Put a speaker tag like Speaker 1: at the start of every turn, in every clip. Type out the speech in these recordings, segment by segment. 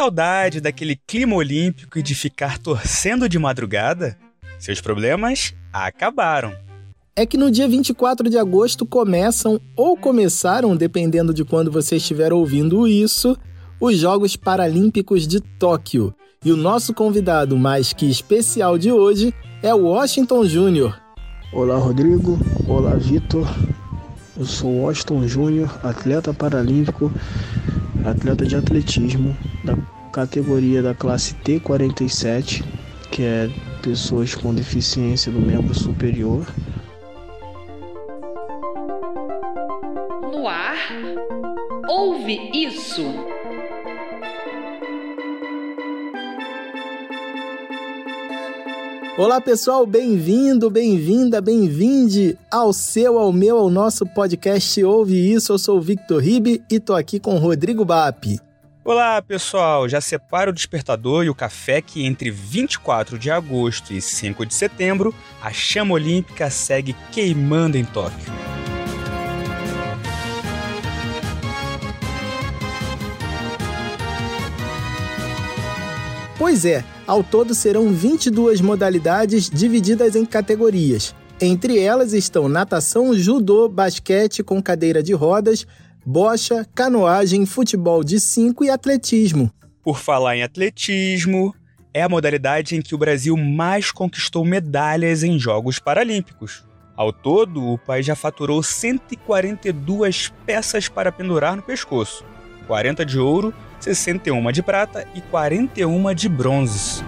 Speaker 1: saudade daquele clima olímpico e de ficar torcendo de madrugada? Seus problemas acabaram.
Speaker 2: É que no dia 24 de agosto começam ou começaram, dependendo de quando você estiver ouvindo isso, os Jogos Paralímpicos de Tóquio. E o nosso convidado mais que especial de hoje é o Washington Júnior.
Speaker 3: Olá, Rodrigo. Olá, Vitor. Eu sou Washington Júnior, atleta paralímpico, atleta de atletismo categoria da classe T47, que é pessoas com deficiência do membro superior.
Speaker 4: No ar, ouve isso.
Speaker 2: Olá pessoal, bem-vindo, bem-vinda, bem-vinde ao seu, ao meu, ao nosso podcast Ouve Isso. Eu sou o Victor Ribe e tô aqui com o Rodrigo Bap.
Speaker 1: Olá pessoal, já separa o despertador e o café que entre 24 de agosto e 5 de setembro a chama olímpica segue queimando em Tóquio.
Speaker 2: Pois é, ao todo serão 22 modalidades divididas em categorias. Entre elas estão natação, judô, basquete com cadeira de rodas, bocha, canoagem, futebol de 5 e atletismo.
Speaker 1: Por falar em atletismo, é a modalidade em que o Brasil mais conquistou medalhas em Jogos Paralímpicos. Ao todo, o país já faturou 142 peças para pendurar no pescoço, 40 de ouro 61 de prata e 41 de bronze.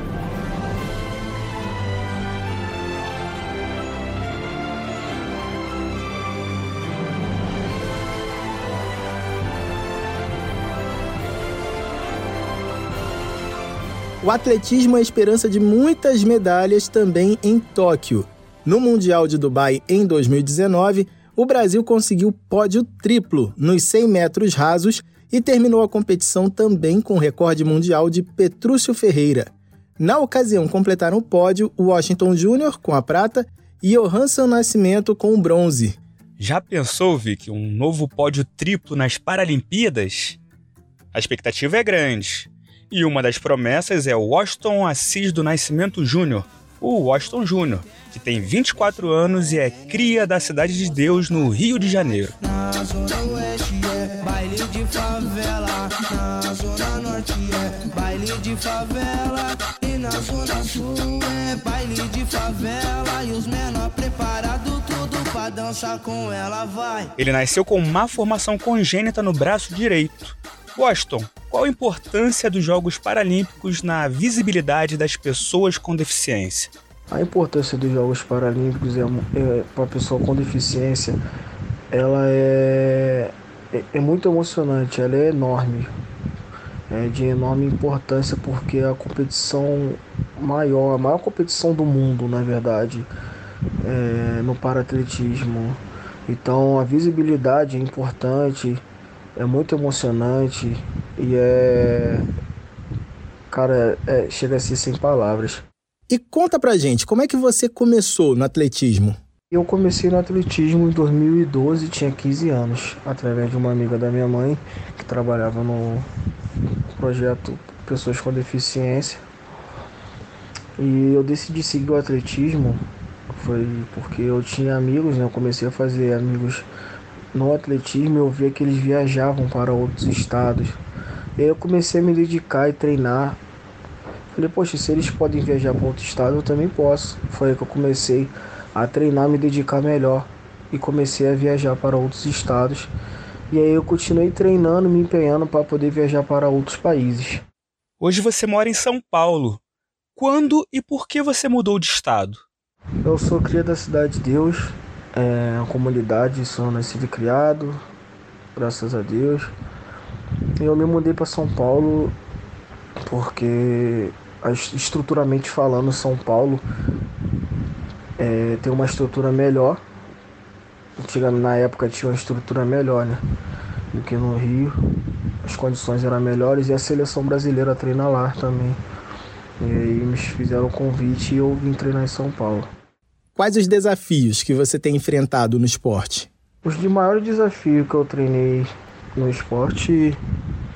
Speaker 2: O atletismo é a esperança de muitas medalhas também em Tóquio. No Mundial de Dubai em 2019, o Brasil conseguiu pódio triplo nos 100 metros rasos e terminou a competição também com o recorde mundial de Petrúcio Ferreira. Na ocasião, completaram o pódio o Washington Júnior com a prata e Johansson Nascimento com o bronze.
Speaker 1: Já pensou, Vic, um novo pódio triplo nas Paralimpíadas? A expectativa é grande. E uma das promessas é o Washington Assis do Nascimento Júnior, o Washington Júnior, que tem 24 anos e é cria da Cidade de Deus, no Rio de Janeiro. Ele nasceu com má formação congênita no braço direito. Washington, qual a importância dos Jogos Paralímpicos na visibilidade das pessoas com deficiência?
Speaker 3: A importância dos Jogos Paralímpicos é, é para a pessoa com deficiência, ela é é, é muito emocionante, ela é enorme, é de enorme importância porque é a competição maior, a maior competição do mundo, na verdade, é, no paratletismo. Então a visibilidade é importante, é muito emocionante e é. Cara, é, chega a ser sem palavras.
Speaker 2: E conta pra gente, como é que você começou no atletismo?
Speaker 3: Eu comecei no atletismo em 2012, tinha 15 anos, através de uma amiga da minha mãe que trabalhava no projeto Pessoas com Deficiência. E eu decidi seguir o atletismo foi porque eu tinha amigos, né? Eu comecei a fazer amigos no atletismo, eu via que eles viajavam para outros estados. E aí eu comecei a me dedicar e treinar. Falei, poxa, se eles podem viajar para outro estado, eu também posso. Foi aí que eu comecei a treinar, me dedicar melhor e comecei a viajar para outros estados. E aí eu continuei treinando, me empenhando para poder viajar para outros países.
Speaker 1: Hoje você mora em São Paulo. Quando e por que você mudou de estado?
Speaker 3: Eu sou cria da Cidade de Deus, é uma comunidade, sou nascido e criado, graças a Deus. Eu me mudei para São Paulo porque, estruturalmente falando, São Paulo é, tem uma estrutura melhor. Antigamente, na época tinha uma estrutura melhor, né? Do que no Rio. As condições eram melhores e a seleção brasileira treina lá também. E aí me fizeram o convite e eu vim treinar em São Paulo.
Speaker 2: Quais os desafios que você tem enfrentado no esporte?
Speaker 3: Os de maior desafio que eu treinei no esporte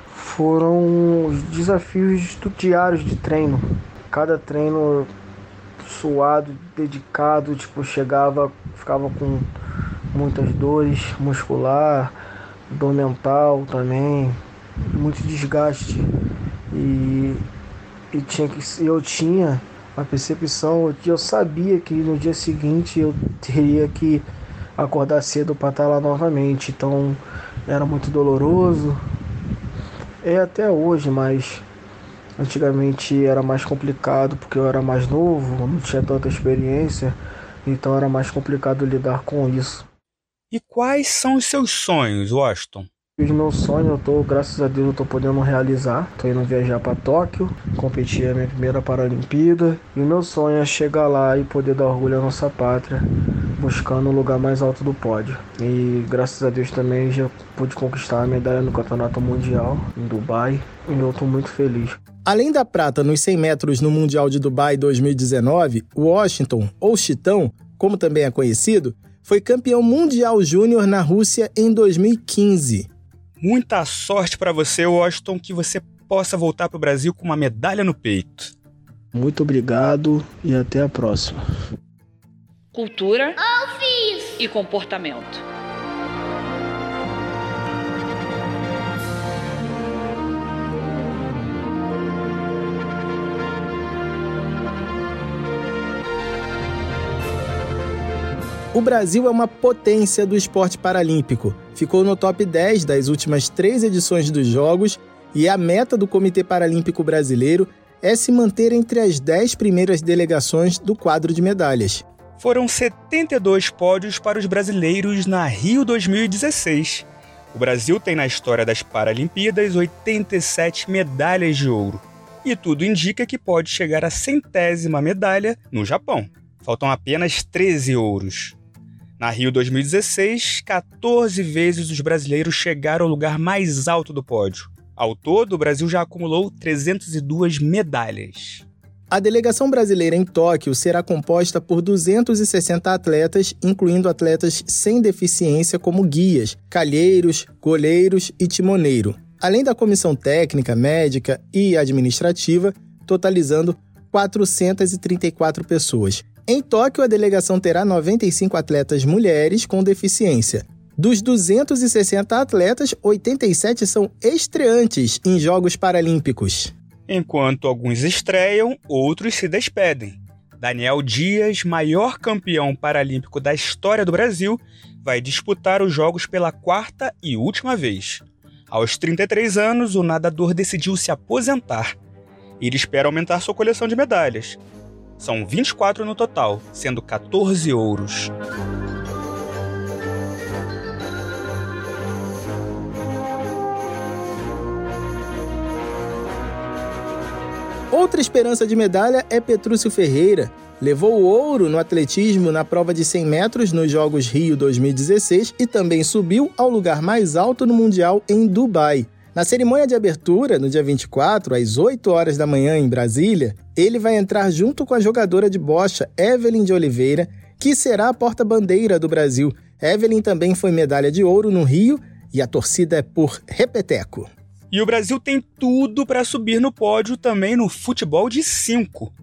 Speaker 3: foram os desafios diários de treino. Cada treino suado, dedicado, tipo, chegava, ficava com muitas dores muscular, dor mental também, muito desgaste. E, e tinha que eu tinha a percepção que eu sabia que no dia seguinte eu teria que acordar cedo para estar lá novamente. Então era muito doloroso. É até hoje, mas antigamente era mais complicado porque eu era mais novo, não tinha tanta experiência, então era mais complicado lidar com isso.
Speaker 1: E quais são os seus sonhos, Washington?
Speaker 3: Os meus sonhos, eu tô, graças a Deus, eu tô podendo realizar. Tô indo viajar para Tóquio, competir a minha primeira Paralimpíada. E o meu sonho é chegar lá e poder dar orgulho à nossa pátria, buscando o lugar mais alto do pódio. E graças a Deus também já pude conquistar a medalha no Campeonato Mundial em Dubai. E eu tô muito feliz.
Speaker 2: Além da prata nos 100 metros no Mundial de Dubai 2019, Washington, ou Chitão, como também é conhecido, foi campeão mundial júnior na Rússia em 2015.
Speaker 1: Muita sorte para você, Washington, que você possa voltar para o Brasil com uma medalha no peito.
Speaker 3: Muito obrigado e até a próxima.
Speaker 4: Cultura e comportamento.
Speaker 2: O Brasil é uma potência do esporte paralímpico. Ficou no top 10 das últimas três edições dos Jogos e a meta do Comitê Paralímpico Brasileiro é se manter entre as 10 primeiras delegações do quadro de medalhas.
Speaker 1: Foram 72 pódios para os brasileiros na Rio 2016. O Brasil tem na história das Paralimpíadas 87 medalhas de ouro. E tudo indica que pode chegar à centésima medalha no Japão. Faltam apenas 13 ouros. Na Rio 2016, 14 vezes os brasileiros chegaram ao lugar mais alto do pódio. Ao todo, o Brasil já acumulou 302 medalhas.
Speaker 2: A delegação brasileira em Tóquio será composta por 260 atletas, incluindo atletas sem deficiência como guias, calheiros, goleiros e timoneiro, além da comissão técnica, médica e administrativa, totalizando 434 pessoas. Em Tóquio, a delegação terá 95 atletas mulheres com deficiência. Dos 260 atletas, 87 são estreantes em Jogos Paralímpicos.
Speaker 1: Enquanto alguns estreiam, outros se despedem. Daniel Dias, maior campeão paralímpico da história do Brasil, vai disputar os Jogos pela quarta e última vez. Aos 33 anos, o nadador decidiu se aposentar. Ele espera aumentar sua coleção de medalhas. São 24 no total, sendo 14 ouros.
Speaker 2: Outra esperança de medalha é Petrúcio Ferreira. Levou o ouro no atletismo na prova de 100 metros nos Jogos Rio 2016 e também subiu ao lugar mais alto no Mundial em Dubai. Na cerimônia de abertura, no dia 24, às 8 horas da manhã em Brasília, ele vai entrar junto com a jogadora de bocha Evelyn de Oliveira, que será a porta-bandeira do Brasil. Evelyn também foi medalha de ouro no Rio e a torcida é por repeteco.
Speaker 1: E o Brasil tem tudo para subir no pódio também no futebol de 5.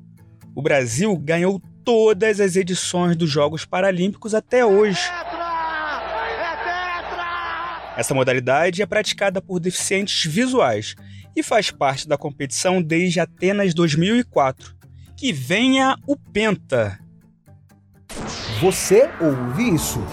Speaker 1: O Brasil ganhou todas as edições dos Jogos Paralímpicos até hoje. Essa modalidade é praticada por deficientes visuais e faz parte da competição desde Atenas 2004. Que venha o Penta!
Speaker 5: Você ouve isso?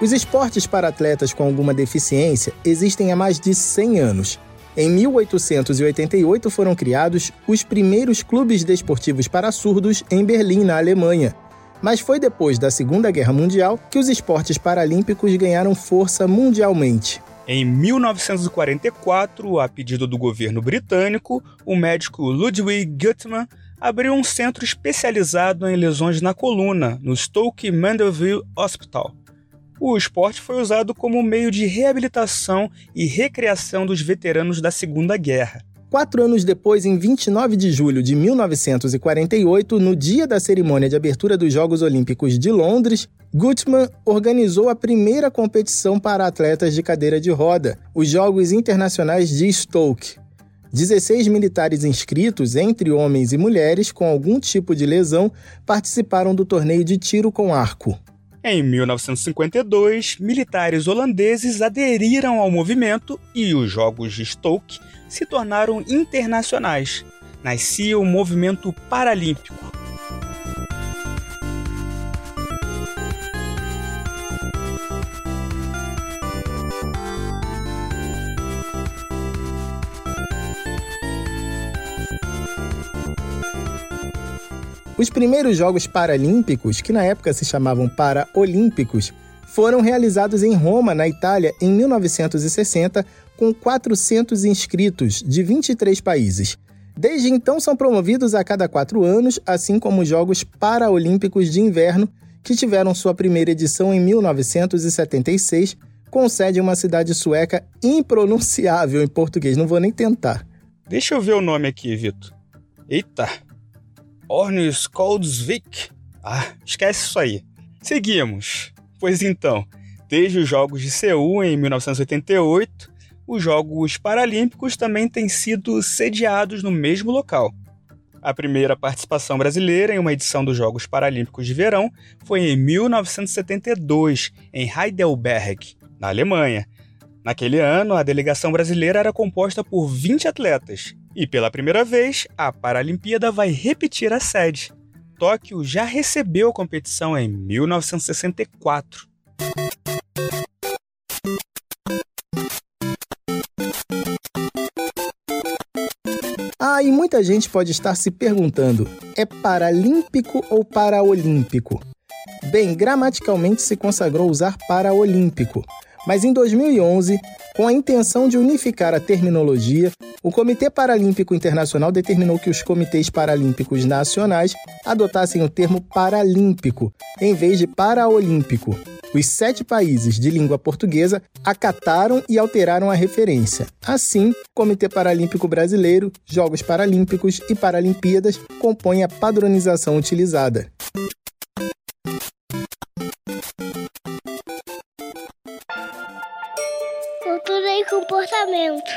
Speaker 2: Os esportes para atletas com alguma deficiência existem há mais de 100 anos em 1888 foram criados os primeiros clubes desportivos para surdos em Berlim, na Alemanha. Mas foi depois da Segunda Guerra Mundial que os esportes paralímpicos ganharam força mundialmente.
Speaker 1: Em 1944, a pedido do governo britânico, o médico Ludwig Guttmann abriu um centro especializado em lesões na coluna, no Stoke Mandeville Hospital o esporte foi usado como meio de reabilitação e recreação dos veteranos da Segunda Guerra.
Speaker 2: Quatro anos depois, em 29 de julho de 1948, no dia da cerimônia de abertura dos Jogos Olímpicos de Londres, Gutmann organizou a primeira competição para atletas de cadeira de roda, os Jogos Internacionais de Stoke. 16 militares inscritos, entre homens e mulheres com algum tipo de lesão, participaram do torneio de tiro com arco.
Speaker 1: Em 1952, militares holandeses aderiram ao movimento e os Jogos de Stoke se tornaram internacionais. Nascia o movimento paralímpico.
Speaker 2: Os primeiros Jogos Paralímpicos, que na época se chamavam Paraolímpicos, foram realizados em Roma, na Itália, em 1960, com 400 inscritos de 23 países. Desde então são promovidos a cada quatro anos, assim como os Jogos Paraolímpicos de Inverno, que tiveram sua primeira edição em 1976, com sede em uma cidade sueca impronunciável em português. Não vou nem tentar.
Speaker 1: Deixa eu ver o nome aqui, Vitor. Eita! Ornsköldsvik. Ah, esquece isso aí. Seguimos. Pois então, desde os Jogos de Seul em 1988, os Jogos Paralímpicos também têm sido sediados no mesmo local. A primeira participação brasileira em uma edição dos Jogos Paralímpicos de Verão foi em 1972, em Heidelberg, na Alemanha. Naquele ano, a delegação brasileira era composta por 20 atletas, e pela primeira vez, a Paralimpíada vai repetir a sede. Tóquio já recebeu a competição em 1964.
Speaker 2: Ah, e muita gente pode estar se perguntando: é paralímpico ou paraolímpico? Bem, gramaticalmente se consagrou usar paraolímpico, mas em 2011, com a intenção de unificar a terminologia, o Comitê Paralímpico Internacional determinou que os comitês paralímpicos nacionais adotassem o termo paralímpico em vez de paraolímpico. Os sete países de língua portuguesa acataram e alteraram a referência. Assim, Comitê Paralímpico Brasileiro, Jogos Paralímpicos e Paralimpíadas compõem a padronização utilizada.
Speaker 5: Comportamento.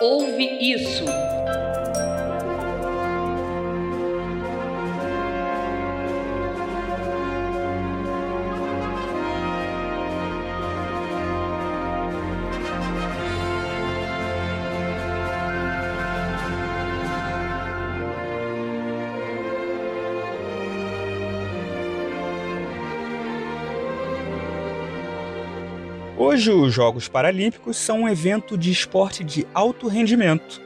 Speaker 4: Ouve isso.
Speaker 1: Hoje, os Jogos Paralímpicos são um evento de esporte de alto rendimento.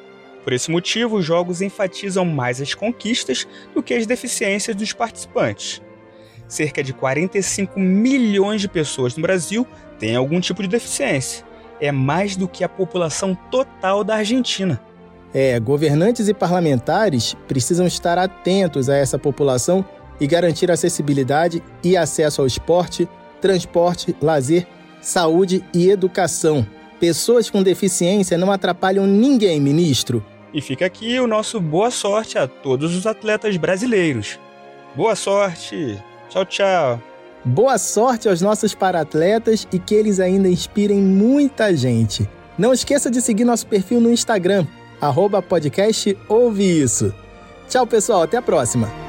Speaker 1: Por esse motivo, os Jogos enfatizam mais as conquistas do que as deficiências dos participantes. Cerca de 45 milhões de pessoas no Brasil têm algum tipo de deficiência. É mais do que a população total da Argentina.
Speaker 2: É, governantes e parlamentares precisam estar atentos a essa população e garantir acessibilidade e acesso ao esporte, transporte, lazer saúde e educação. Pessoas com deficiência não atrapalham ninguém, ministro.
Speaker 1: E fica aqui o nosso boa sorte a todos os atletas brasileiros. Boa sorte! Tchau, tchau!
Speaker 2: Boa sorte aos nossos paratletas e que eles ainda inspirem muita gente. Não esqueça de seguir nosso perfil no Instagram, arroba podcast Ouve Isso. Tchau, pessoal, até a próxima!